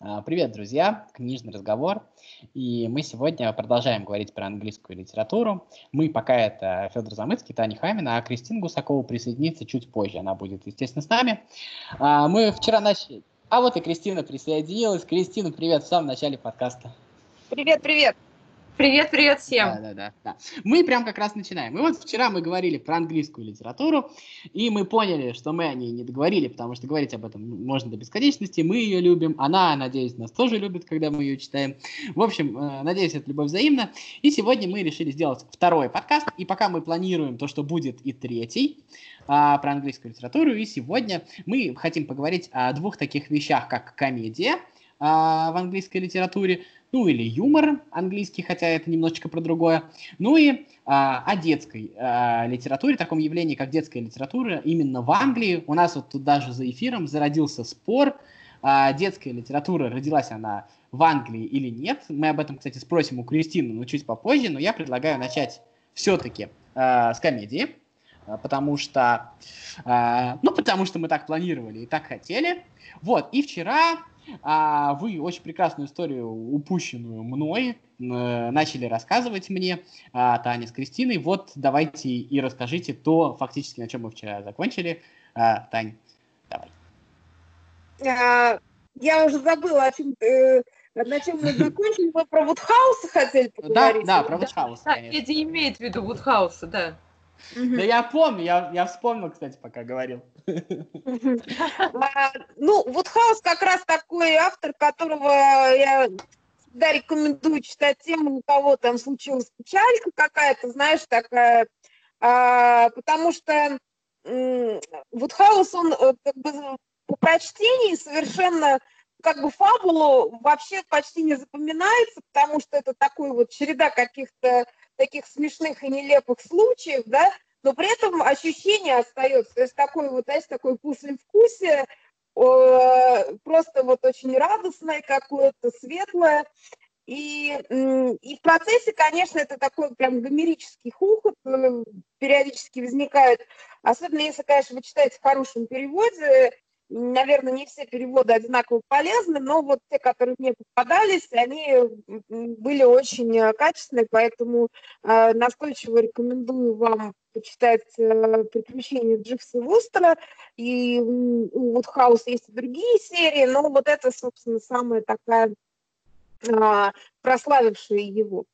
А, привет, друзья! Книжный разговор. И мы сегодня продолжаем говорить про английскую литературу. Мы пока это Федор Замыцкий, Таня Хамина, а Кристина Гусакова присоединится чуть позже. Она будет, естественно, с нами. А, мы вчера начали... А вот и Кристина присоединилась. Кристина, привет в самом начале подкаста. Привет, привет! Привет, привет всем. Да, да, да, да. Мы прям как раз начинаем. И вот вчера мы говорили про английскую литературу, и мы поняли, что мы о ней не договорили, потому что говорить об этом можно до бесконечности. Мы ее любим, она, надеюсь, нас тоже любит, когда мы ее читаем. В общем, э, надеюсь, это любовь взаимна. И сегодня мы решили сделать второй подкаст, и пока мы планируем то, что будет и третий, а, про английскую литературу, и сегодня мы хотим поговорить о двух таких вещах, как комедия а, в английской литературе, ну или юмор английский, хотя это немножечко про другое, ну и а, о детской а, литературе, таком явлении, как детская литература, именно в Англии. У нас вот тут даже за эфиром зародился спор, а, детская литература, родилась она в Англии или нет. Мы об этом, кстати, спросим у Кристины, но чуть попозже, но я предлагаю начать все-таки а, с комедии, а, потому что, а, ну, потому что мы так планировали и так хотели. Вот, и вчера а вы очень прекрасную историю, упущенную мной, э, начали рассказывать мне, а, Таня с Кристиной. Вот давайте и расскажите то, фактически, на чем мы вчера закончили. А, Тань, давай. А, я уже забыла, о чем, э, на чем мы закончили. Мы про Вудхауса хотели поговорить. Да, да, про Вудхауса, да, конечно. Эдди имеет в виду Вудхауса, да. Да я помню, я, я вспомнил, кстати, пока говорил. А, ну, Вудхаус как раз такой автор, которого я всегда рекомендую читать тему, у кого там случилась печалька какая-то, знаешь, такая, а, потому что Вудхаус, он э, как бы по прочтении совершенно как бы фабулу вообще почти не запоминается, потому что это такой вот череда каких-то таких смешных и нелепых случаев, да, но при этом ощущение остается, то есть такой вот, знаете, такой послевкусие, просто вот очень радостное какое-то, светлое, и, и в процессе, конечно, это такой прям гомерический хухот э, периодически возникает, особенно если, конечно, вы читаете в хорошем переводе, наверное, не все переводы одинаково полезны, но вот те, которые мне попадались, они были очень э, качественные, поэтому э, настойчиво рекомендую вам почитать э, «Приключения Дживса Вустера», и у Вудхауса есть и другие серии, но вот это, собственно, самая такая э, прославившая его.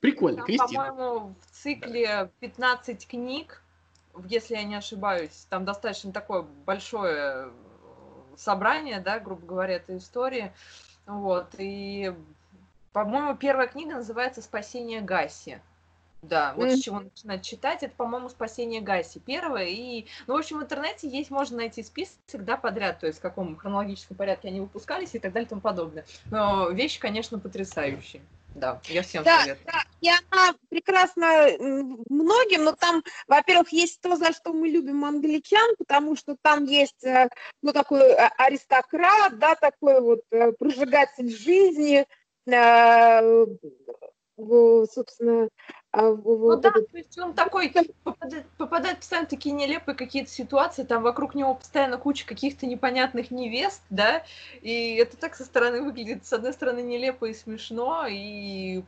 Прикольно, Там, Кристина. По-моему, в цикле 15 книг если я не ошибаюсь, там достаточно такое большое собрание, да, грубо говоря, этой истории. Вот, и, по-моему, первая книга называется «Спасение Гаси». Да, вот mm. с чего начинать читать, это, по-моему, «Спасение Гаси» первое. И, ну, в общем, в интернете есть, можно найти список всегда подряд, то есть в каком хронологическом порядке они выпускались и так далее и тому подобное. Но вещи, конечно, потрясающие. Да, я всем да, советую. Да, и она прекрасна многим, но там, во-первых, есть то, за что мы любим англичан, потому что там есть, э, ну, такой э, аристократ, да, такой вот э, прожигатель жизни, собственно, а, вот ну да, то есть он такой, попадает, попадает постоянно в такие нелепые какие-то ситуации, там вокруг него постоянно куча каких-то непонятных невест, да, и это так со стороны выглядит, с одной стороны, нелепо и смешно, и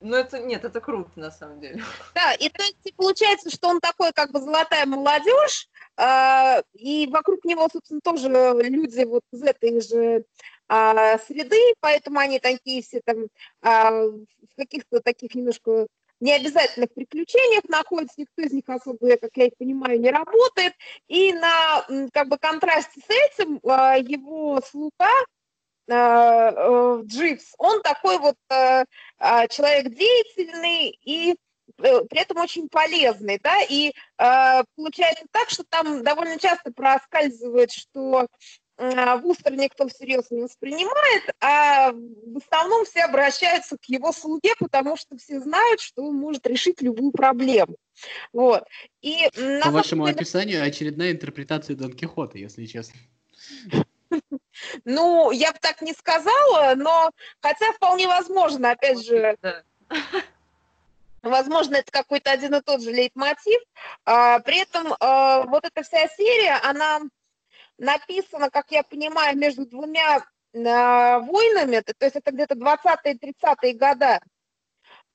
ну, это нет, это круто, на самом деле. Да, и то есть получается, что он такой, как бы, золотая молодежь, э, и вокруг него, собственно, тоже люди вот из этой же э, среды, поэтому они такие все там э, в каких-то таких немножко необязательных приключениях находится, никто из них особо, как я их понимаю, не работает. И на как бы контрасте с этим а, его слуга а, э, Дживс, он такой вот а, человек деятельный и э, при этом очень полезный, да, и получается так, что там довольно часто проскальзывает, что Вустер никто всерьез не воспринимает, а в основном все обращаются к его слуге, потому что все знают, что он может решить любую проблему. Вот. И По вашему деле... описанию очередная интерпретация Дон Кихота, если честно. Ну, я бы так не сказала, но хотя вполне возможно, опять же, Возможно, это какой-то один и тот же лейтмотив. А, при этом а, вот эта вся серия, она написано, как я понимаю, между двумя э, войнами, то есть это где-то 20-е, 30-е года.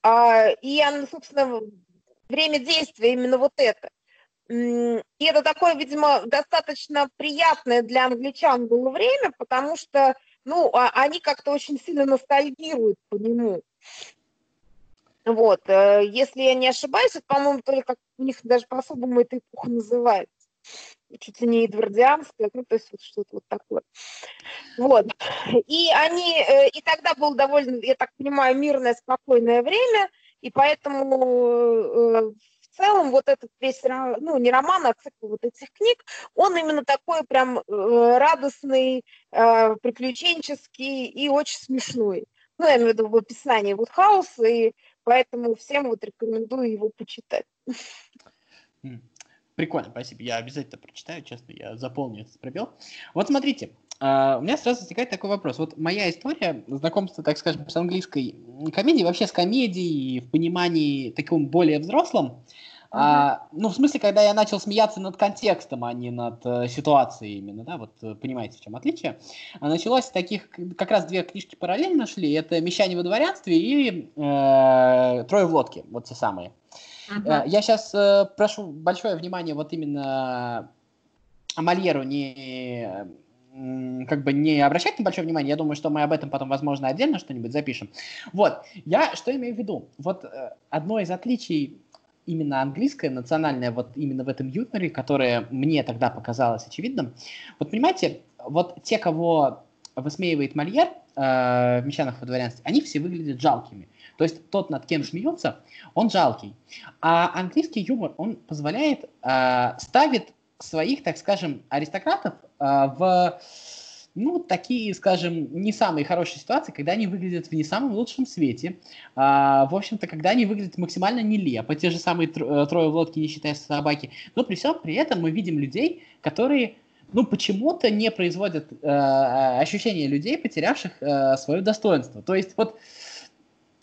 Э, и, собственно, время действия именно вот это. И это такое, видимо, достаточно приятное для англичан было время, потому что, ну, а, они как-то очень сильно ностальгируют по нему. Вот, э, если я не ошибаюсь, это, по-моему, только у них даже по-особому эта эпоха называется. Чуть ли не эдвардианская, ну, то есть вот что-то вот такое. Вот. И они, э, и тогда было довольно, я так понимаю, мирное, спокойное время, и поэтому э, в целом вот этот весь, ну, не роман, а цикл вот этих книг, он именно такой прям радостный, приключенческий и очень смешной. Ну, я имею в виду в описании вот хаоса и Поэтому всем вот рекомендую его почитать. Прикольно, спасибо. Я обязательно прочитаю, честно, я заполню этот пробел. Вот смотрите, Uh, у меня сразу возникает такой вопрос. Вот моя история знакомства, так скажем, с английской комедией, вообще с комедией в понимании таком более взрослом, а, ну, в смысле, когда я начал смеяться над контекстом, а не над э, ситуацией именно, да, вот э, понимаете, в чем отличие. А началось с таких, как раз две книжки параллельно шли, это «Мещане во дворянстве» и э, «Трое в лодке», вот те самые. Uh-huh. Я сейчас э, прошу большое внимание вот именно Мольеру не как бы не обращать на большое внимание, я думаю, что мы об этом потом, возможно, отдельно что-нибудь запишем. Вот, я что имею в виду? Вот э, одно из отличий именно английское, национальное, вот именно в этом юморе, которое мне тогда показалось очевидным. Вот понимаете, вот те, кого высмеивает Мольер э, в «Мещанах во дворянстве», они все выглядят жалкими. То есть тот, над кем смеется, он жалкий. А английский юмор, он позволяет, э, ставит своих, так скажем, аристократов э, в ну, такие, скажем, не самые хорошие ситуации, когда они выглядят в не самом лучшем свете. А, в общем-то, когда они выглядят максимально нелепо, те же самые э, трое в лодке, не считая собаки. Но при всем при этом мы видим людей, которые ну, почему-то не производят э, ощущение людей, потерявших э, свое достоинство. То есть вот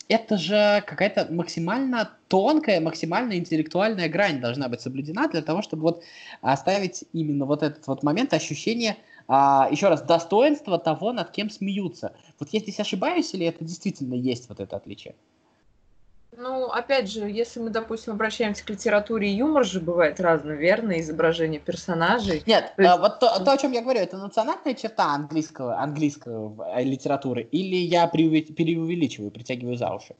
это же какая-то максимально тонкая, максимально интеллектуальная грань должна быть соблюдена для того, чтобы вот оставить именно вот этот вот момент ощущения а, еще раз, достоинство того, над кем смеются. Вот я здесь ошибаюсь, или это действительно есть вот это отличие? Ну, опять же, если мы, допустим, обращаемся к литературе, юмор же бывает разный, верно, изображение персонажей. Нет, то, есть... а, вот то, то, о чем я говорю, это национальная черта английского, английского э, литературы, или я преувеличиваю, притягиваю за уши?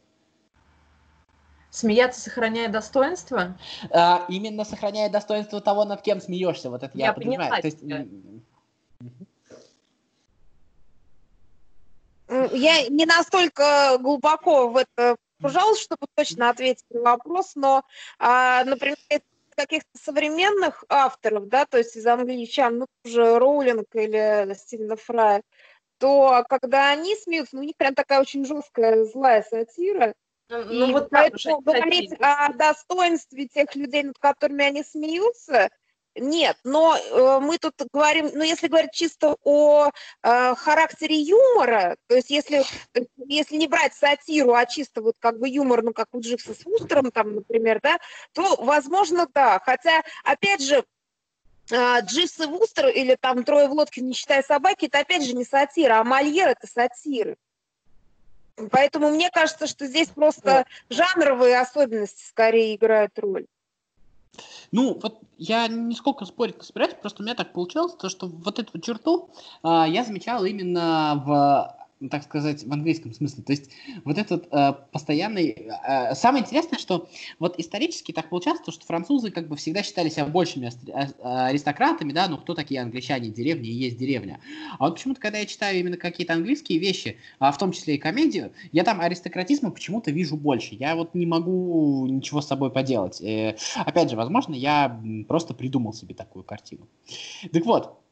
Смеяться, сохраняя достоинство? А, именно сохраняя достоинство того, над кем смеешься, вот это я, я понимаю. Поняла, то есть, я не настолько глубоко в это пожалуйста, чтобы точно ответить на вопрос, но, а, например, каких-то современных авторов, да, то есть из англичан, ну, тоже Роулинг или Стивена Фрая, то когда они смеются, ну, у них прям такая очень жесткая злая сатира, ну, и ну, вот поэтому говорить о достоинстве тех людей, над которыми они смеются, нет, но э, мы тут говорим, ну, если говорить чисто о э, характере юмора, то есть если, если не брать сатиру, а чисто вот как бы юмор, ну, как у Дживса с Вустером, там, например, да, то, возможно, да. Хотя, опять же, э, Дживс и Вустер или там «Трое в лодке, не считая собаки» это, опять же, не сатира, а Мольер – это сатиры. Поэтому мне кажется, что здесь просто жанровые особенности скорее играют роль. Ну, вот я нисколько спорить не собираюсь, просто у меня так получилось, то, что вот эту черту а, я замечал именно в так сказать, в английском смысле. То есть вот этот э, постоянный... Э, самое интересное, что вот исторически так получалось, то, что французы как бы всегда считали себя большими а, аристократами, да, ну кто такие англичане, деревни и есть деревня. А вот почему-то, когда я читаю именно какие-то английские вещи, а в том числе и комедию, я там аристократизма почему-то вижу больше. Я вот не могу ничего с собой поделать. Э, опять же, возможно, я просто придумал себе такую картину. Так вот,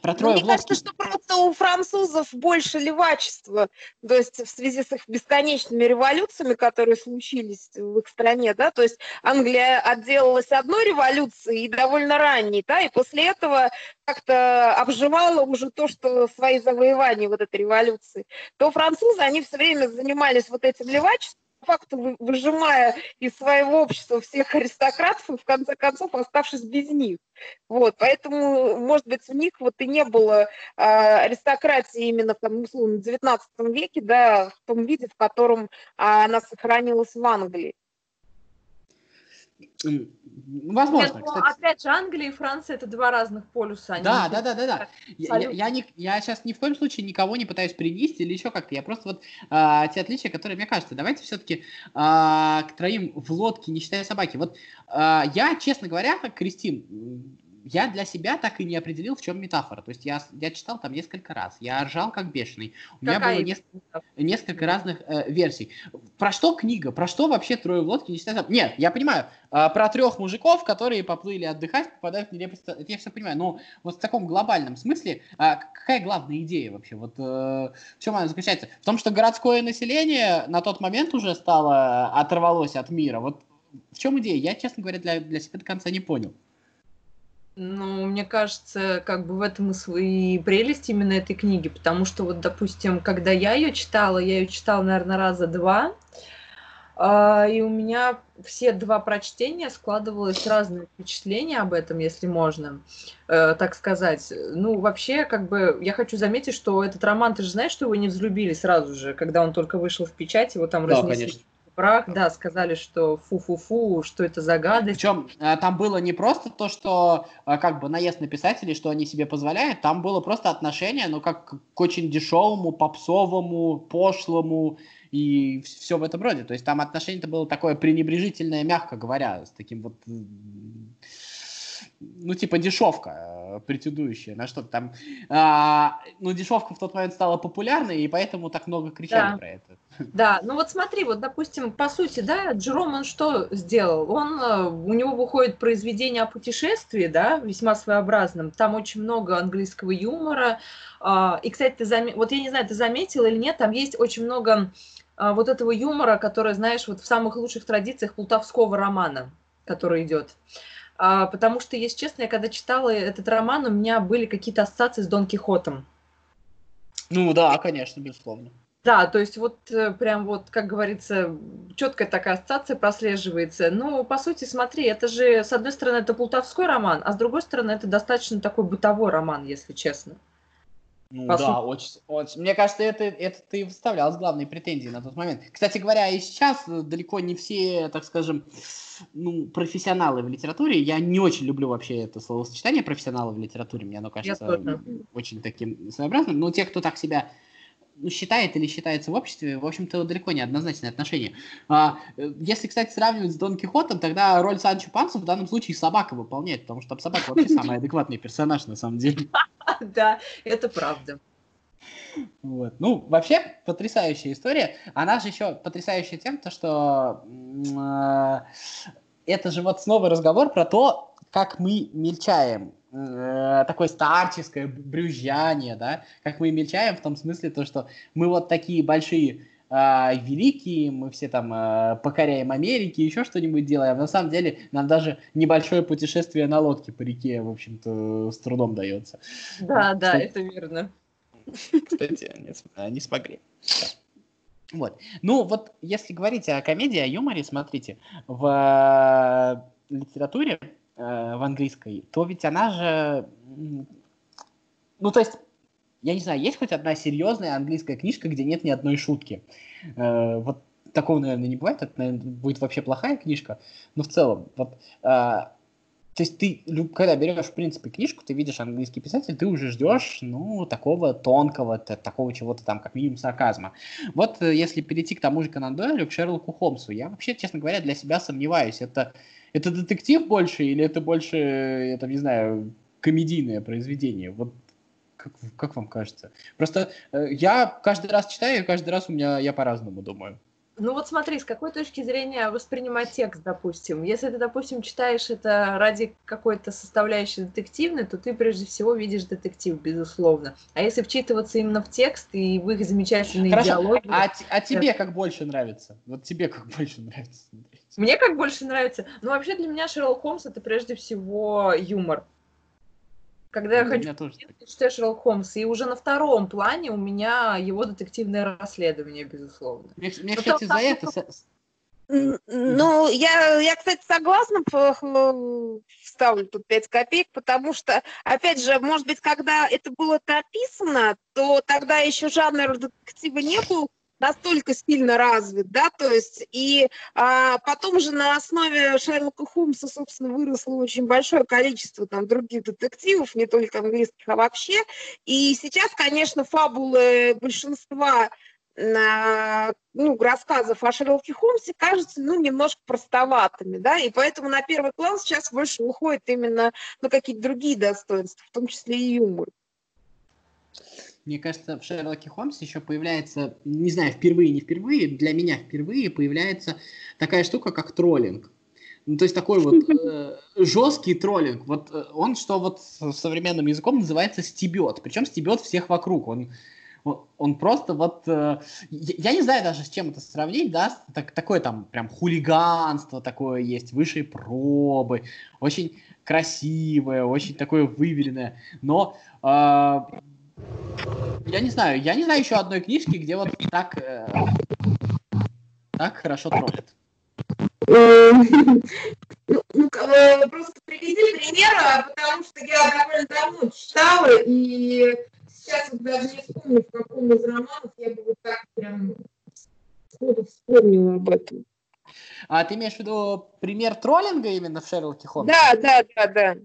про трое Мне кажется, что просто у французов больше левачества, то есть в связи с их бесконечными революциями, которые случились в их стране, да, то есть Англия отделалась одной революцией и довольно ранней, да, и после этого как-то обживала уже то, что свои завоевания вот этой революции, то французы, они все время занимались вот этим левачеством, факту выжимая из своего общества всех аристократов и в конце концов оставшись без них. Вот, поэтому, может быть, у них вот и не было а, аристократии именно там, условно, в 19 веке, да, в том виде, в котором а, она сохранилась в Англии. Возможно. Нет, кстати. Опять же, Англия и Франция это два разных полюса. Да, да, да, да, да. Я, я, не, я сейчас ни в коем случае никого не пытаюсь принести или еще как-то. Я просто вот а, те отличия, которые мне кажется. Давайте все-таки а, к троим в лодке, не считая собаки. Вот а, я, честно говоря, как Кристин, я для себя так и не определил, в чем метафора. То есть я, я читал там несколько раз, я ржал как бешеный. У Какая меня было несколько, несколько разных э, версий. Про что книга? Про что вообще трое в лодке? Не нет, я понимаю, э, про трех мужиков, которые поплыли отдыхать, попадают в нелепость. Это я все понимаю. Но вот в таком глобальном смысле, э, какая главная идея вообще? Вот э, в чем она заключается? В том, что городское население на тот момент уже стало, оторвалось от мира. Вот в чем идея? Я, честно говоря, для, для себя до конца не понял. Ну, мне кажется, как бы в этом и свои прелесть именно этой книги, потому что вот, допустим, когда я ее читала, я ее читала, наверное, раза два, а, и у меня все два прочтения складывалось разное впечатление об этом, если можно, э, так сказать. Ну, вообще, как бы, я хочу заметить, что этот роман, ты же знаешь, что его не взлюбили сразу же, когда он только вышел в печать, его там да, разнесли. Конечно брак, да, сказали, что фу-фу-фу, что это за гадость. Причем э, там было не просто то, что э, как бы наезд на писателей, что они себе позволяют, там было просто отношение, ну, как к очень дешевому, попсовому, пошлому и все в этом роде. То есть там отношение-то было такое пренебрежительное, мягко говоря, с таким вот ну, типа дешевка, э, претендующая на что-то там. А, ну, дешевка в тот момент стала популярной, и поэтому так много кричали да. про это. Да, ну вот смотри, вот, допустим, по сути, да, Джером, он что сделал? Он, э, у него выходит произведение о путешествии, да, весьма своеобразном, там очень много английского юмора, а, и, кстати, ты зам... вот я не знаю, ты заметил или нет, там есть очень много а, вот этого юмора, который, знаешь, вот в самых лучших традициях плутовского романа, который идет. А, потому что, если честно, я когда читала этот роман, у меня были какие-то ассоциации с Дон Кихотом. Ну да, конечно, безусловно. Да, то есть вот э, прям вот, как говорится, четкая такая ассоциация прослеживается. Ну, по сути, смотри, это же, с одной стороны, это плутовской роман, а с другой стороны, это достаточно такой бытовой роман, если честно. Ну По да, очень, очень. Мне кажется, это, это ты вставлял с главной претензией на тот момент. Кстати говоря, и сейчас далеко не все, так скажем, ну, профессионалы в литературе. Я не очень люблю вообще это словосочетание профессионалы в литературе. Мне оно кажется очень таким своеобразным. Но те, кто так себя ну, считает или считается в обществе, в общем-то, далеко не однозначное отношение. А, э, если, кстати, сравнивать с Дон Кихотом, тогда роль Санчо Панса в данном случае собака выполняет, потому что собака вообще самый адекватный персонаж на самом деле. Да, это правда. Вот. Ну, вообще, потрясающая история. Она же еще потрясающая тем, то, что э, это же вот снова разговор про то, как мы мельчаем э, такое старческое брюзжание, да, как мы мельчаем в том смысле, то, что мы вот такие большие э, великие, мы все там э, покоряем Америки, еще что-нибудь делаем. На самом деле нам даже небольшое путешествие на лодке по реке, в общем-то, с трудом дается. Да, да, это верно. Кстати, не, смогли. Вот. Ну, вот если говорить о комедии, о юморе, смотрите, в литературе Э, в английской, то ведь она же... Ну, то есть, я не знаю, есть хоть одна серьезная английская книжка, где нет ни одной шутки? Э, вот такого, наверное, не бывает, это, наверное, будет вообще плохая книжка, но в целом, вот, э, то есть ты, когда берешь, в принципе, книжку, ты видишь английский писатель, ты уже ждешь, ну, такого тонкого, такого чего-то там, как минимум, сарказма. Вот если перейти к тому же Конан Дойлю, к Шерлоку Холмсу, я вообще, честно говоря, для себя сомневаюсь. Это это детектив больше или это больше, я там не знаю, комедийное произведение? Вот как, как вам кажется? Просто э, я каждый раз читаю, и каждый раз у меня я по-разному думаю. Ну вот смотри, с какой точки зрения воспринимать текст, допустим. Если ты, допустим, читаешь это ради какой-то составляющей детективной, то ты прежде всего видишь детектив, безусловно. А если вчитываться именно в текст и в их замечательные Хорошо. диалоги... А, а тебе как больше нравится? Вот тебе как больше нравится? Мне как больше нравится? Ну вообще для меня Шерлок Холмс это прежде всего юмор. Когда я хочу тоже... читать Шерлок Холмс, и уже на втором плане у меня его детективное расследование, безусловно. Мне, мне кстати, за это... Ну, я, я, кстати, согласна, вставлю тут 5 копеек, потому что, опять же, может быть, когда это было написано, то тогда еще жанр детектива не был настолько сильно развит, да, то есть и а, потом же на основе Шерлока Холмса, собственно, выросло очень большое количество там других детективов, не только английских, а вообще, и сейчас, конечно, фабулы большинства на, ну, рассказов о Шерлоке Холмсе кажутся, ну, немножко простоватыми, да, и поэтому на первый план сейчас больше выходит именно, ну, какие-то другие достоинства, в том числе и юмор. Мне кажется, в Шерлоке Холмсе еще появляется, не знаю, впервые, не впервые, для меня впервые появляется такая штука, как троллинг. Ну, то есть такой вот э, жесткий троллинг. Вот э, он, что вот современным языком называется стебет. Причем стебет всех вокруг. Он, он просто вот... Э, я не знаю даже, с чем это сравнить, да? Так, такое там прям хулиганство такое есть, высшие пробы. Очень красивое, очень такое выверенное. Но э, я не знаю, я не знаю еще одной книжки, где вот так, э, так хорошо троллят. Ну, ну э, просто приведи пример, а, потому что я довольно давно читала, и сейчас вот даже не вспомню, в каком из романов я бы вот так прям сходу вспомнила об этом. А ты имеешь в виду пример троллинга именно в Шерлоке Холмсе? Да, да, да, да.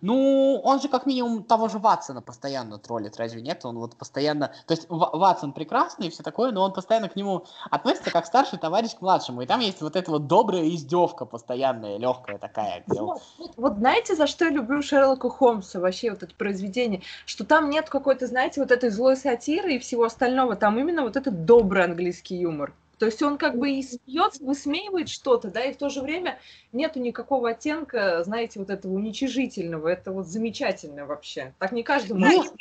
Ну, он же как минимум того же Ватсона постоянно троллит, разве нет? Он вот постоянно... То есть Ватсон прекрасный и все такое, но он постоянно к нему относится как старший товарищ к младшему. И там есть вот эта вот добрая издевка постоянная, легкая такая. Вот, вот, вот знаете, за что я люблю Шерлока Холмса, вообще вот это произведение? Что там нет какой-то, знаете, вот этой злой сатиры и всего остального. Там именно вот этот добрый английский юмор. То есть он как бы и смеется, высмеивает что-то, да, и в то же время нету никакого оттенка, знаете, вот этого уничижительного. Это вот замечательно вообще. Так не каждый может.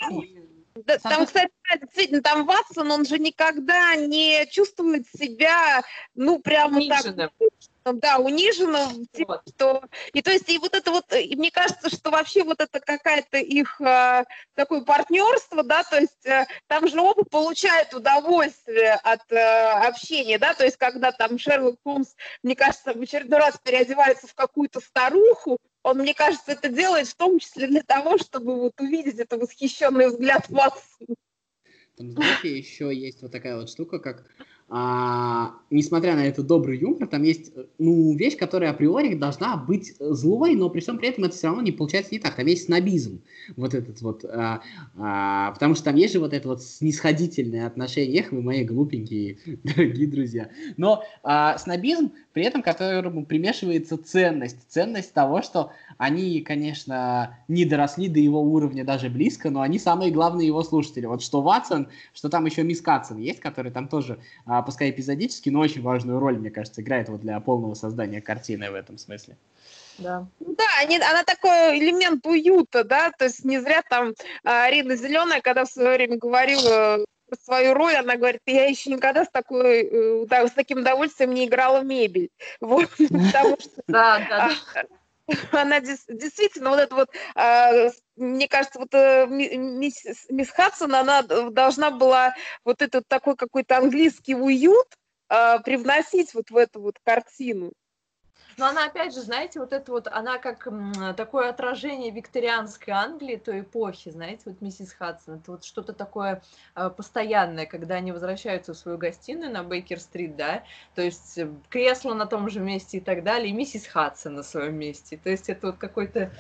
Да, там, кстати, действительно, там Ватсон, он же никогда не чувствует себя, ну, прямо Униженным. так да, униженным, вот. что и то есть и вот это вот, и мне кажется, что вообще вот это какая-то их э, такое партнерство, да, то есть э, там же оба получают удовольствие от э, общения, да, то есть когда там Шерлок Холмс, мне кажется, в очередной раз переодевается в какую-то старуху, он, мне кажется, это делает в том числе для того, чтобы вот увидеть это восхищенный взгляд Ватсона. Там, знаете, еще есть вот такая вот штука, как а, несмотря на этот добрый юмор, там есть ну, вещь, которая априори должна быть злой, но при всем при этом это все равно не получается не так. Там есть снобизм, вот этот вот, а, а, потому что там есть же вот это вот снисходительное отношение, эх, вы мои глупенькие, дорогие друзья. Но а, снобизм, при этом которому примешивается ценность, ценность того, что они, конечно, не доросли до его уровня даже близко, но они самые главные его слушатели. Вот что Ватсон, что там еще Мисс Катсон есть, который там тоже а, пускай эпизодически, но очень важную роль, мне кажется, играет вот для полного создания картины в этом смысле. Да. Ну да, они, она такой элемент уюта, да, то есть не зря там а, Арина Зеленая, когда в свое время говорила свою роль, она говорит, я еще никогда с такой, э, да, с таким удовольствием не играла в мебель. Вот, потому что... Да, да, да она действительно вот это вот, а, мне кажется, вот э, мисс, мисс Хадсон, она должна была вот этот такой какой-то английский уют а, привносить вот в эту вот картину. Но она, опять же, знаете, вот это вот, она как такое отражение викторианской Англии той эпохи, знаете, вот миссис Хадсон, это вот что-то такое э, постоянное, когда они возвращаются в свою гостиную на Бейкер-стрит, да, то есть э, кресло на том же месте и так далее, и миссис Хадсон на своем месте, то есть это вот какой-то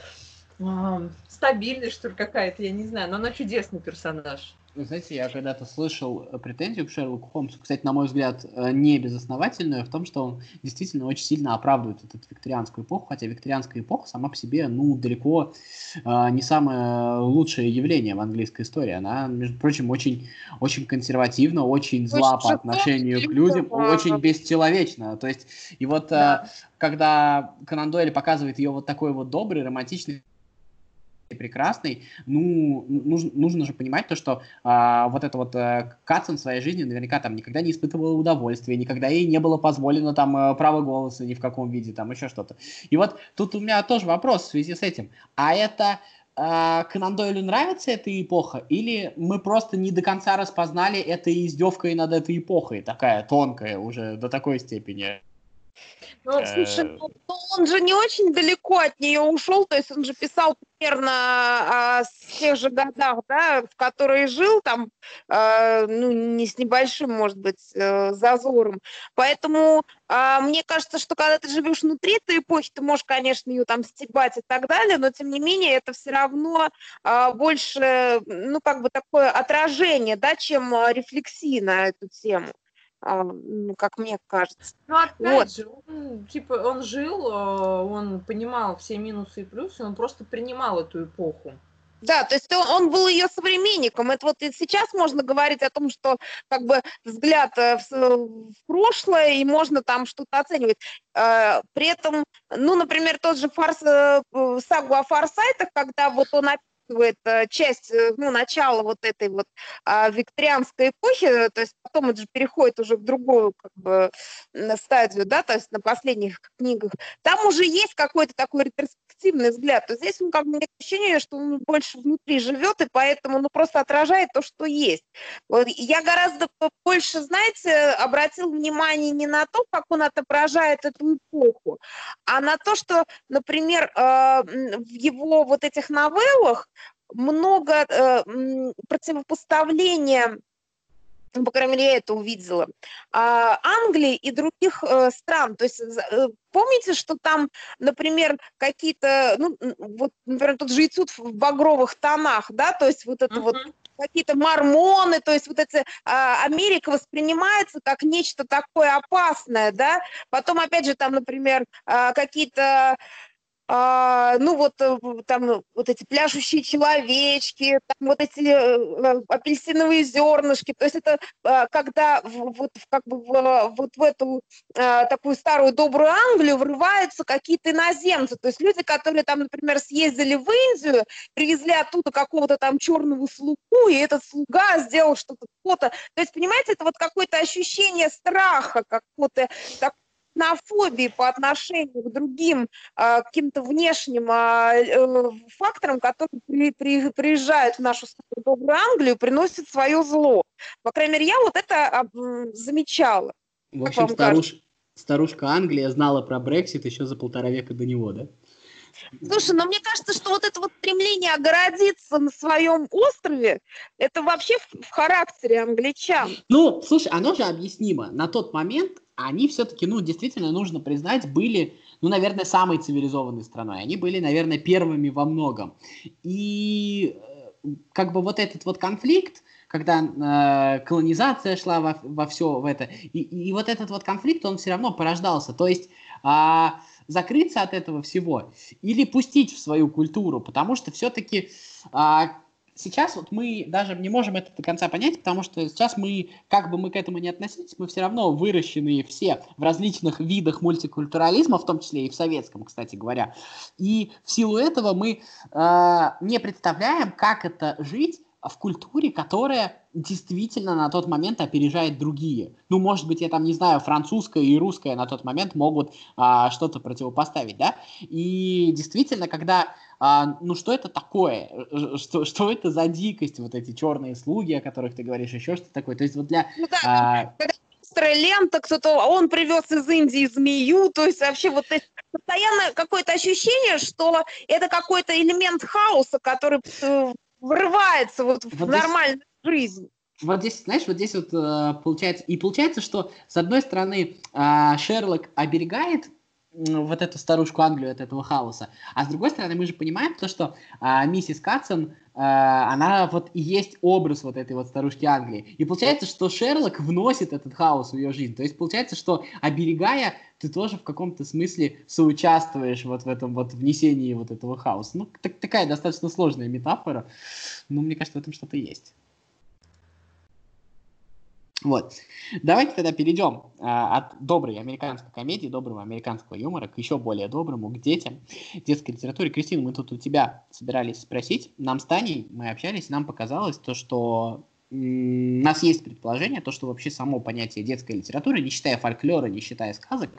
стабильность, что ли, какая-то, я не знаю, но она чудесный персонаж. Знаете, я когда-то слышал э, претензию к Шерлоку Холмсу, кстати, на мой взгляд, э, не безосновательную, в том, что он действительно очень сильно оправдывает эту викторианскую эпоху, хотя викторианская эпоха сама по себе, ну, далеко э, не самое лучшее явление в английской истории. Она, между прочим, очень, очень консервативна, очень зла очень по отношению к людям, очень бесчеловечна. То есть, и вот да. когда Конан Дойль показывает ее вот такой вот добрый, романтичный прекрасный, ну, нужно, нужно же понимать то, что а, вот это вот а, Катсон в своей жизни наверняка там никогда не испытывала удовольствия, никогда ей не было позволено там э, право голоса ни в каком виде, там еще что-то. И вот тут у меня тоже вопрос в связи с этим. А это э, Конан Дойлю нравится эта эпоха, или мы просто не до конца распознали это издевкой над этой эпохой, такая тонкая уже до такой степени? Ну, слушай, э. ну, он же не очень далеко от нее ушел, то есть он же писал примерно а, с тех же годах, да, в которые жил, там, а, ну, не с небольшим, может быть, а, зазором. Поэтому а, мне кажется, что когда ты живешь внутри этой эпохи, ты можешь, конечно, ее там стебать и так далее, но, тем не менее, это все равно а, больше, ну, как бы такое отражение, да, чем рефлексия на эту тему. А, ну, как мне кажется. Ну, опять вот. же, он, типа, он жил, а, он понимал все минусы и плюсы, он просто принимал эту эпоху. Да, то есть он, он был ее современником. Это вот и сейчас можно говорить о том, что как бы взгляд э, в, в прошлое, и можно там что-то оценивать. Э, при этом, ну, например, тот же фарс, э, сагу о фарсайтах, когда вот он описывает э, часть, э, ну, начала вот этой вот а, викторианской эпохи, то есть потом это же переходит уже в другую как бы стадию, да, то есть на последних книгах, там уже есть какой-то такой ретроспективный взгляд, то здесь, ну, как бы ощущение, что он больше внутри живет, и поэтому, ну, просто отражает то, что есть. Вот, я гораздо больше, знаете, обратил внимание не на то, как он отображает эту эпоху, а на то, что, например, э, в его вот этих новеллах много э, противопоставления ну, по крайней мере, я это увидела, а, Англии и других э, стран. То есть э, помните, что там, например, какие-то, ну, вот, например, тот же Ицут в багровых тонах, да, то есть вот это uh-huh. вот какие-то мормоны, то есть вот эти а, Америка воспринимается как нечто такое опасное, да, потом опять же там, например, а, какие-то а, ну вот э, там ну, вот эти пляшущие человечки, там вот эти э, апельсиновые зернышки, то есть это когда вот как бы вот в эту такую старую добрую Англию врываются какие-то иноземцы, то есть люди, которые там, например, съездили в Индию, привезли оттуда какого-то там черного слугу, и этот слуга сделал что-то, то то есть, понимаете, это вот какое-то ощущение страха, какого-то ксенофобии по отношению к другим а, каким-то внешним а, э, факторам, которые при, при, приезжают в нашу добрую Англию, приносят свое зло. По крайней мере, я вот это а, замечала. В общем, старуш... старушка Англия знала про Брексит еще за полтора века до него, да? Слушай, но мне кажется, что вот это вот стремление огородиться на своем острове, это вообще в, в характере англичан. Ну, слушай, оно же объяснимо. На тот момент они все-таки, ну, действительно, нужно признать, были, ну, наверное, самой цивилизованной страной. Они были, наверное, первыми во многом. И э, как бы вот этот вот конфликт, когда э, колонизация шла во, во все в это, и, и вот этот вот конфликт, он все равно порождался. То есть э, закрыться от этого всего или пустить в свою культуру, потому что все-таки э, сейчас вот мы даже не можем это до конца понять, потому что сейчас мы, как бы мы к этому не относились, мы все равно выращенные все в различных видах мультикультурализма, в том числе и в советском, кстати говоря. И в силу этого мы э, не представляем, как это жить в культуре, которая действительно на тот момент опережает другие. Ну, может быть, я там не знаю, французская и русская на тот момент могут а, что-то противопоставить, да? И действительно, когда а, ну что это такое, что, что это за дикость, вот эти черные слуги, о которых ты говоришь, еще что-то такое. То есть вот для... Ну, да, а... Лента, кто-то, он привез из Индии змею, то есть вообще вот это, постоянно какое-то ощущение, что это какой-то элемент хаоса, который э, врывается вот, вот в здесь... нормальную жизнь. Вот здесь, знаешь, вот здесь вот э, получается, и получается, что с одной стороны э, Шерлок оберегает вот эту старушку Англию от этого хаоса. А с другой стороны, мы же понимаем то, что а, миссис Катсон, а, она вот и есть образ вот этой вот старушки Англии. И получается, что Шерлок вносит этот хаос в ее жизнь. То есть получается, что оберегая, ты тоже в каком-то смысле соучаствуешь вот в этом вот внесении вот этого хаоса. Ну, так, такая достаточно сложная метафора, но мне кажется, в этом что-то есть. Вот. Давайте тогда перейдем а, от доброй американской комедии, доброго американского юмора к еще более доброму, к детям, детской литературе. Кристина, мы тут у тебя собирались спросить. Нам с Таней, мы общались, нам показалось то, что у нас есть предположение, то, что вообще само понятие детской литературы, не считая фольклора, не считая сказок,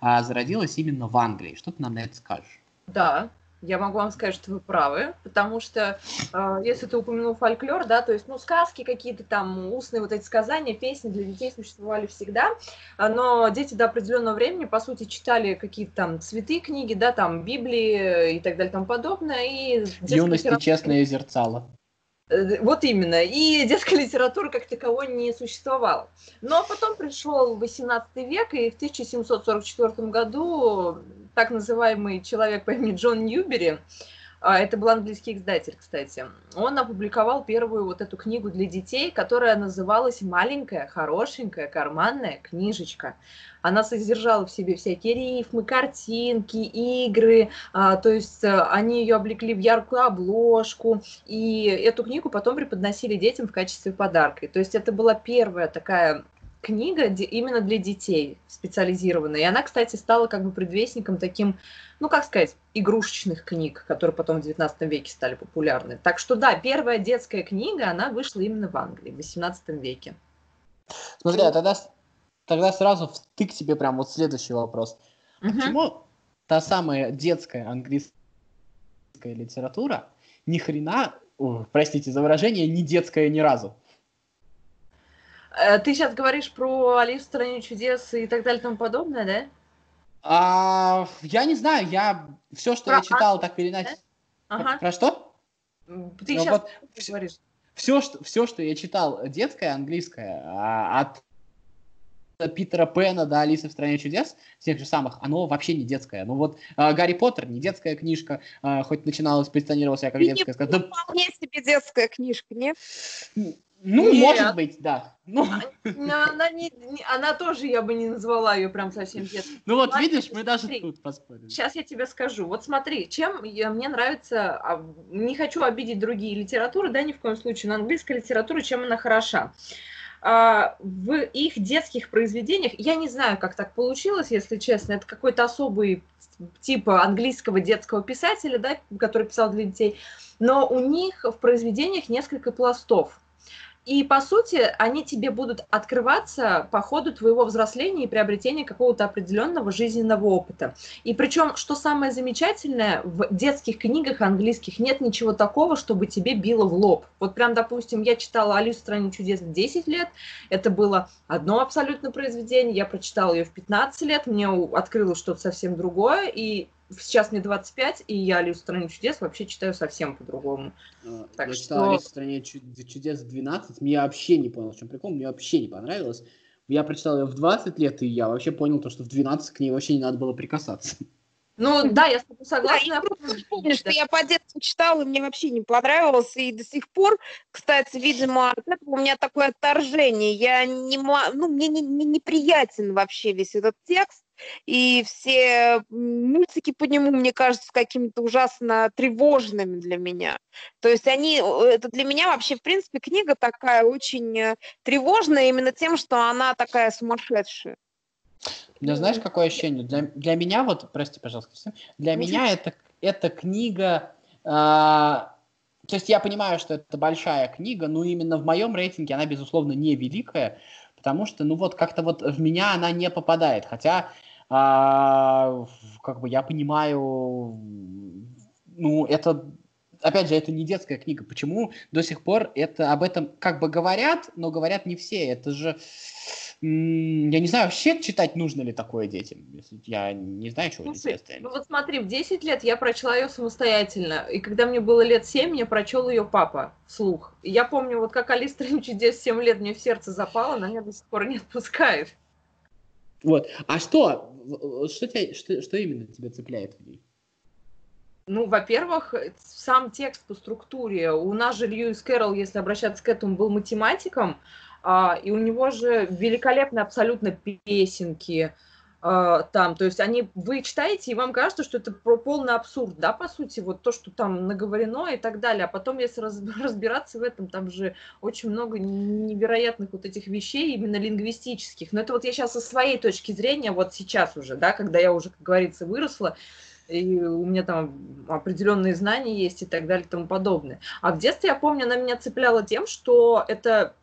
а, зародилось именно в Англии. Что ты нам на это скажешь? Да, я могу вам сказать, что вы правы, потому что э, если ты упомянул фольклор, да, то есть, ну, сказки какие-то там, устные вот эти сказания, песни для детей существовали всегда, но дети до определенного времени, по сути, читали какие-то там цветы книги, да, там, Библии и так далее и тому подобное. И Юности литература... честное зерцало. Э, вот именно. И детская литература как таковой не существовала. Но потом пришел 18 век, и в 1744 году так называемый человек по имени Джон Ньюбери, а, это был английский издатель, кстати, он опубликовал первую вот эту книгу для детей, которая называлась «Маленькая, хорошенькая, карманная книжечка». Она содержала в себе всякие рифмы, картинки, игры, а, то есть э, они ее облекли в яркую обложку, и эту книгу потом преподносили детям в качестве подарка. То есть это была первая такая книга именно для детей специализированная. И она, кстати, стала как бы предвестником таким, ну, как сказать, игрушечных книг, которые потом в 19 веке стали популярны. Так что да, первая детская книга, она вышла именно в Англии в 18 веке. Смотри, а тогда, тогда сразу втык тебе прям вот следующий вопрос. Угу. Почему та самая детская английская литература ни хрена, о, простите за выражение, не детская ни разу? Э, ты сейчас говоришь про Алису в стране чудес и так далее и тому подобное, да? А, я не знаю, я все, что про я читал, так или иначе. Да? Ага. Про, про что? Ты сейчас вот, говоришь. Все что, все, что я читал детское, английское, а, от Питера Пэна до Алисы в стране чудес, тех же самых, оно вообще не детское. Ну вот э, Гарри Поттер не детская книжка, э, хоть начиналась, позиционировалась я как и детская. Не, да... вполне себе детская книжка, нет? Ну, Нет. может быть, да. Ну. Она, она, не, она тоже, я бы не назвала ее прям совсем детской. Ну вот, смотри, видишь, мы даже смотри, тут поспорили. Сейчас я тебе скажу. Вот смотри, чем я, мне нравится, а, не хочу обидеть другие литературы, да, ни в коем случае, но английская литература, чем она хороша. А, в их детских произведениях, я не знаю, как так получилось, если честно, это какой-то особый типа английского детского писателя, да, который писал для детей, но у них в произведениях несколько пластов. И, по сути, они тебе будут открываться по ходу твоего взросления и приобретения какого-то определенного жизненного опыта. И причем, что самое замечательное, в детских книгах английских нет ничего такого, чтобы тебе било в лоб. Вот прям, допустим, я читала «Алису в стране чудес» в 10 лет, это было одно абсолютно произведение, я прочитала ее в 15 лет, мне открылось что-то совсем другое, и сейчас мне 25, и я Алису в стране чудес вообще читаю совсем по-другому. А, так я что... читал Алису в стране чудес в 12, мне вообще не понял, в чем прикол, мне вообще не понравилось. Я прочитал ее в 20 лет, и я вообще понял то, что в 12 к ней вообще не надо было прикасаться. Ну да, я с тобой согласна. Да, я помню, что я по детству читала, и мне вообще не понравилось. И до сих пор, кстати, видимо, от этого у меня такое отторжение. Я не ну, мне не, не, неприятен вообще весь этот текст и все мультики по нему, мне кажется, какими-то ужасно тревожными для меня. То есть они, это для меня вообще, в принципе, книга такая очень э, тревожная именно тем, что она такая сумасшедшая. Меня знаешь, какое ощущение? Для, для меня, вот, прости, пожалуйста, для меня это, это книга... Э, то есть я понимаю, что это большая книга, но именно в моем рейтинге она, безусловно, не великая, потому что, ну вот, как-то вот в меня она не попадает. Хотя а, как бы я понимаю, ну, это, опять же, это не детская книга. Почему до сих пор это об этом как бы говорят, но говорят не все. Это же, я не знаю, вообще читать нужно ли такое детям. Я не знаю, чего ну, ну вот смотри, в 10 лет я прочла ее самостоятельно, и когда мне было лет 7, мне прочел ее папа вслух. И я помню, вот как Алис чудес 7 лет мне в сердце запала, она меня до сих пор не отпускает. Вот. А что? Что, тебя, что, что именно тебя цепляет в ней? Ну, во-первых, сам текст по структуре. У нас же Льюис Кэрролл, если обращаться к этому, был математиком, и у него же великолепные абсолютно песенки, а, там, то есть они, вы читаете, и вам кажется, что это полный абсурд, да, по сути, вот то, что там наговорено и так далее, а потом, если раз, разбираться в этом, там же очень много невероятных вот этих вещей, именно лингвистических, но это вот я сейчас со своей точки зрения, вот сейчас уже, да, когда я уже, как говорится, выросла, и у меня там определенные знания есть и так далее и тому подобное. А в детстве, я помню, она меня цепляла тем, что это,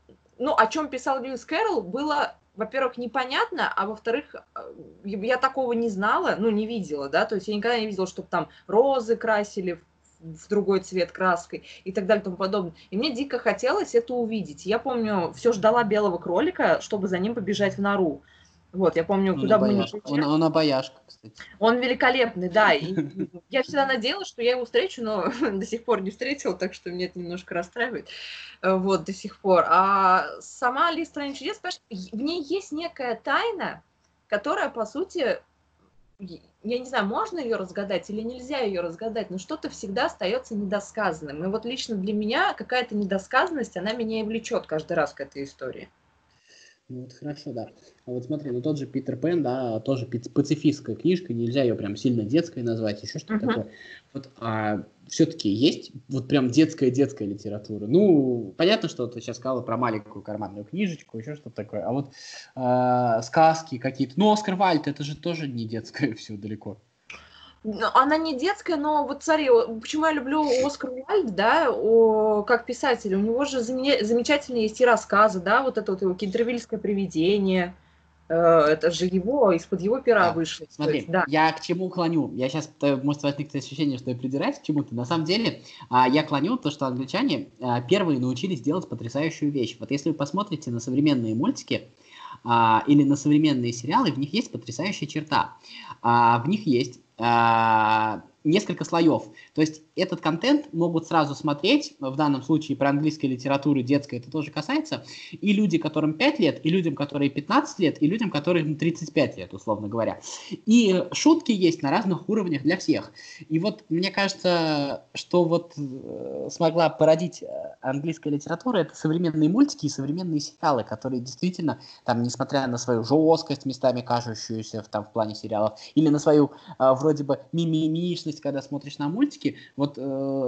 ну, о чем писал Льюис Кэрролл, было во-первых, непонятно, а во-вторых, э, я такого не знала, ну, не видела, да, то есть я никогда не видела, чтобы там розы красили в другой цвет краской и так далее и тому подобное. И мне дико хотелось это увидеть. Я помню, все ждала белого кролика, чтобы за ним побежать в нору. Вот, я помню, Он куда бы мы обаяшка. приезжали. Он, он обаяшка, кстати. Он великолепный, да. И я всегда надеялась, что я его встречу, но до сих пор не встретила, так что меня это немножко расстраивает. Э, Вот, до сих пор. А сама Алиса в стране чудес, в ней есть некая тайна, которая, по сути, я не знаю, можно ее разгадать или нельзя ее разгадать, но что-то всегда остается недосказанным. И вот лично для меня какая-то недосказанность, она меня и влечет каждый раз к этой истории. Ну, вот хорошо, да. А вот смотри, ну тот же Питер Пен, да, тоже пацифистская книжка, нельзя ее прям сильно детской назвать, еще что-то Мгм. такое. Вот а, все-таки есть вот прям детская-детская литература. Ну, понятно, что ты сейчас сказала про маленькую карманную книжечку, еще что-то такое. А вот а, сказки какие-то. Ну, Оскар Вальд, это же тоже не детское все далеко. Ну, Она не детская, но вот смотри, почему я люблю Оскар Уайльд, да, о, как писатель, у него же заменя- замечательные есть и рассказы, да, вот это вот его кентервильское привидение, э, это же его, из-под его пера Да, вышло. Смотри, есть, да. я к чему клоню? Я сейчас, может возникнуть ощущение, что я придираюсь к чему-то. На самом деле, а, я клоню то, что англичане а, первые научились делать потрясающую вещь. Вот если вы посмотрите на современные мультики а, или на современные сериалы, в них есть потрясающая черта. В них есть несколько слоев. То есть этот контент могут сразу смотреть, в данном случае про английской литературы детской это тоже касается, и люди, которым 5 лет, и людям, которые 15 лет, и людям, которым 35 лет, условно говоря. И шутки есть на разных уровнях для всех. И вот мне кажется, что вот э, смогла породить э, английская литература, это современные мультики и современные сериалы, которые действительно, там, несмотря на свою жесткость, местами кажущуюся в, там, в плане сериалов, или на свою э, вроде бы мимимишность, когда смотришь на мультики, вот э,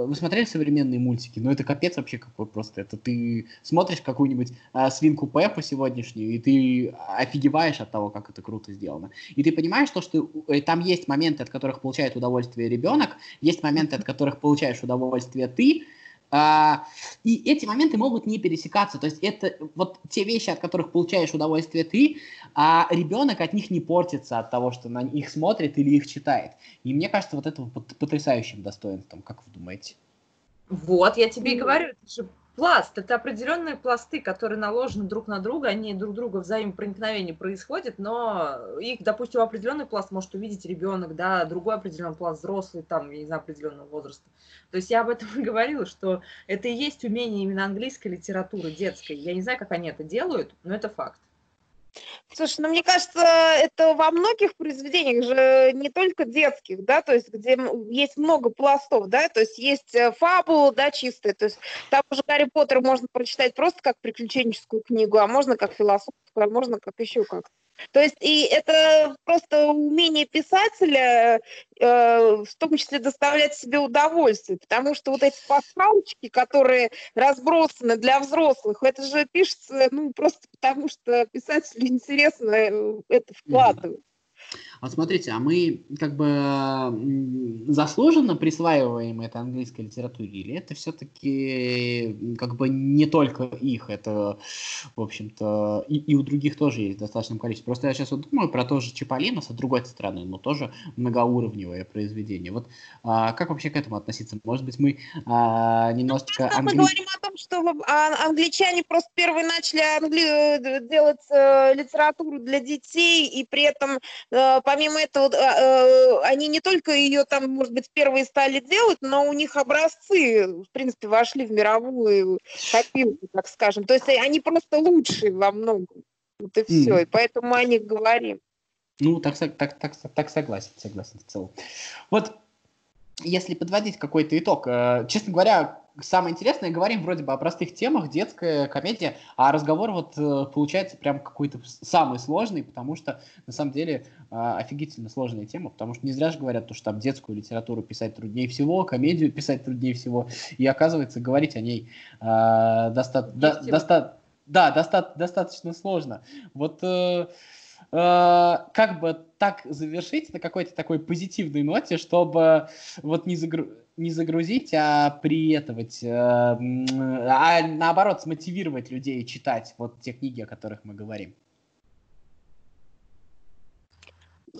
вы смотрели современные мультики, ну это капец вообще какой просто, это ты смотришь какую-нибудь э, свинку Пеппу сегодняшнюю, и ты офигеваешь от того, как это круто сделано. И ты понимаешь то, что э, там есть моменты, от которых получает удовольствие ребенок, есть моменты, от которых получаешь удовольствие ты, и эти моменты могут не пересекаться. То есть это вот те вещи, от которых получаешь удовольствие ты, а ребенок от них не портится от того, что на их смотрит или их читает. И мне кажется, вот это потрясающим достоинством. Как вы думаете? Вот, я тебе и говорю, это же пласт, это определенные пласты, которые наложены друг на друга, они друг друга взаимопроникновение происходит, но их, допустим, определенный пласт может увидеть ребенок, да, другой определенный пласт взрослый, там, я не знаю, определенного возраста. То есть я об этом и говорила, что это и есть умение именно английской литературы, детской. Я не знаю, как они это делают, но это факт. Слушай, ну мне кажется, это во многих произведениях же не только детских, да, то есть где есть много пластов, да, то есть есть э, фабула, да, чистая, то есть там уже Гарри Поттера можно прочитать просто как приключенческую книгу, а можно как философскую, а можно как еще как. То есть и это просто умение писателя, э, в том числе доставлять себе удовольствие, потому что вот эти пасхалочки, которые разбросаны для взрослых, это же пишется, ну, просто потому что писателю интересно э, это вкладывать. Вот смотрите, а мы как бы заслуженно присваиваем это английской литературе, или это все-таки как бы не только их, это, в общем-то, и, и у других тоже есть достаточное количество. Просто я сейчас вот думаю про то же Чиполлино, с другой стороны, но тоже многоуровневое произведение. Вот а, как вообще к этому относиться? Может быть, мы а, немножечко... Просто мы англи- говорим о том, что а- англичане просто первые начали англи- э, делать э, литературу для детей, и при этом, э, помимо этого, э, э, они не только ее там, может быть, первые стали делать, но у них образцы, в принципе, вошли в мировую копилку, так скажем. То есть они просто лучшие во многом. Вот и все. Мгм. И поэтому о них говорим. Ну, так, так, так, так согласен, согласен в целом. Вот, если подводить какой-то итог, э, честно говоря, самое интересное, говорим вроде бы о простых темах, детская комедия, а разговор вот э, получается прям какой-то самый сложный, потому что на самом деле э, офигительно сложная тема, потому что не зря же говорят, то, что там детскую литературу писать труднее всего, комедию писать труднее всего, и оказывается говорить о ней э, доста- да, Есть и- доста- да, доста- достаточно сложно. Вот э, э, как бы так завершить на какой-то такой позитивной ноте, чтобы вот не, загру- не загрузить, а приетовать, э, а наоборот смотивировать людей читать вот те книги, о которых мы говорим.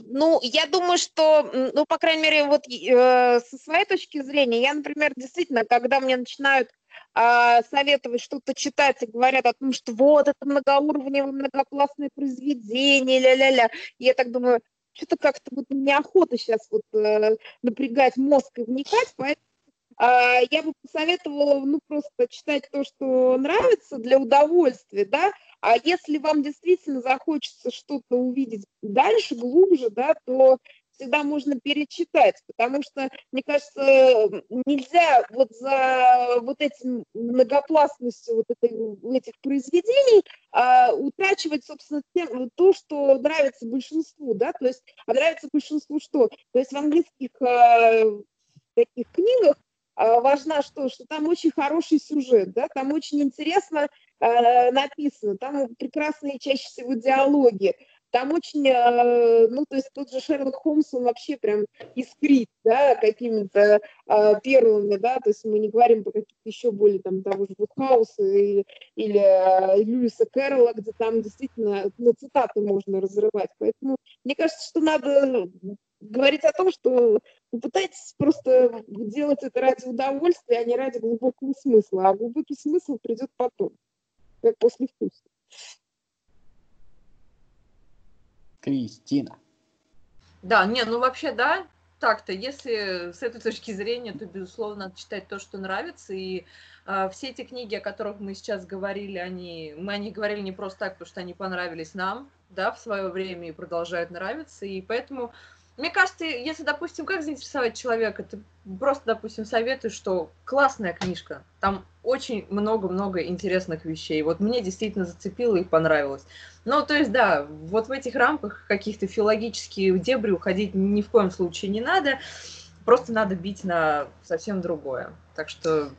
ну, я думаю, что, ну, по крайней мере, вот э, со своей точки зрения, я, например, действительно, когда мне начинают э, советовать что-то читать и говорят о том, что вот это многоуровневое, многоклассное произведение, ля-ля-ля, я так думаю, что-то как-то вот неохота сейчас вот э, напрягать мозг и вникать, поэтому э, я бы посоветовала, ну, просто читать то, что нравится для удовольствия, да, а если вам действительно захочется что-то увидеть дальше, глубже, да, то всегда можно перечитать, потому что, мне кажется, нельзя вот за вот этим многопластностью вот этой, этих произведений а, утрачивать, собственно, тем, то, что нравится большинству, да, то есть, а нравится большинству что? То есть в английских а, таких книгах а, важна что? Что там очень хороший сюжет, да, там очень интересно э, написано, там прекрасные чаще всего диалоги, там очень, э, ну, то есть тот же Шерлок Холмс, он вообще прям искрит, да, какими-то э, первыми, да, то есть мы не говорим про каких-то еще более, там, того же Вудхауса или, или э, Льюиса Кэрролла, где там действительно на цитаты можно разрывать, поэтому мне кажется, что надо говорить о том, что попытайтесь просто делать это ради удовольствия, а не ради глубокого смысла. А глубокий смысл придет потом, как после вкуса. Кристина. Да, не, ну вообще, да, так-то, если с этой точки зрения, то, безусловно, надо читать то, что нравится. И э, все эти книги, о которых мы сейчас говорили, они, мы о них говорили не просто так, потому что они понравились нам, да, в свое время и продолжают нравиться. И поэтому мне кажется, если, допустим, как заинтересовать человека, ты просто, допустим, советуешь, что классная книжка, там очень много-много интересных вещей. Вот мне действительно зацепило и понравилось. Ну, то есть, да, вот в этих рамках каких-то филологические дебри уходить ни в коем случае не надо. Просто надо бить на совсем другое. Так что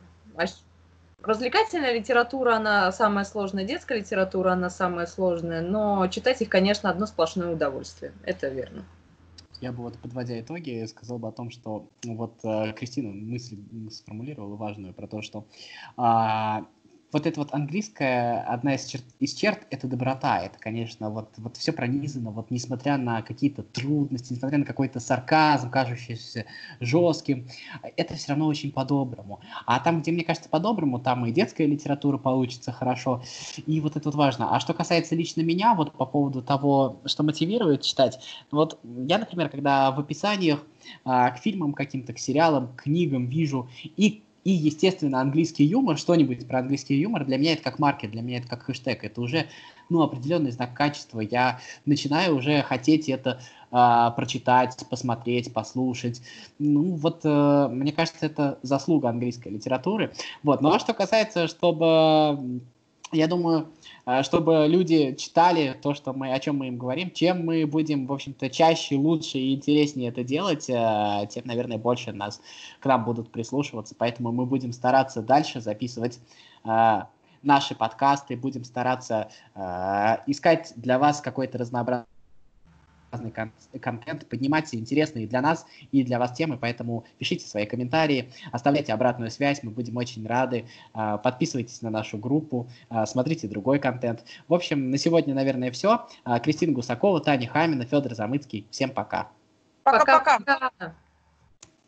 развлекательная литература, она самая сложная, детская литература, она самая сложная, но читать их, конечно, одно сплошное удовольствие. Это верно я бы вот, подводя итоги, сказал бы о том, что ну, вот э, Кристина мысль сформулировала важную про то, что а, вот это вот английская, одна из черт, из черт — это доброта. Это, конечно, вот, вот все пронизано, вот несмотря на какие-то трудности, несмотря на какой-то сарказм, кажущийся жестким, это все равно очень по-доброму. А там, где, мне кажется, по-доброму, там и детская литература получится хорошо, и вот это вот важно. А что касается лично меня, вот по поводу того, что мотивирует читать, вот я, например, когда в описаниях а, к фильмам каким-то, к сериалам, к книгам вижу и и, естественно, английский юмор, что-нибудь про английский юмор, для меня это как маркер, для меня это как хэштег, это уже, ну, определенный знак качества. Я начинаю уже хотеть это э, прочитать, посмотреть, послушать. Ну, вот, э, мне кажется, это заслуга английской литературы. Вот, ну, а что касается, чтобы я думаю, э, чтобы люди читали то, что мы, о чем мы им говорим, чем мы будем, в общем-то, чаще, лучше и интереснее это делать, э, тем, наверное, больше нас к нам будут прислушиваться. Поэтому мы будем стараться дальше записывать э, наши подкасты, будем стараться искать для вас какой-то разнообразный разный кон- контент, поднимать интересные для нас и для вас темы, поэтому пишите свои комментарии, оставляйте обратную связь, мы будем очень рады, а, подписывайтесь на нашу группу, а, смотрите другой контент. В общем, на сегодня, наверное, все. А, Кристина Гусакова, Таня Хамина, Федор Замыцкий. Всем пока. Пока-пока.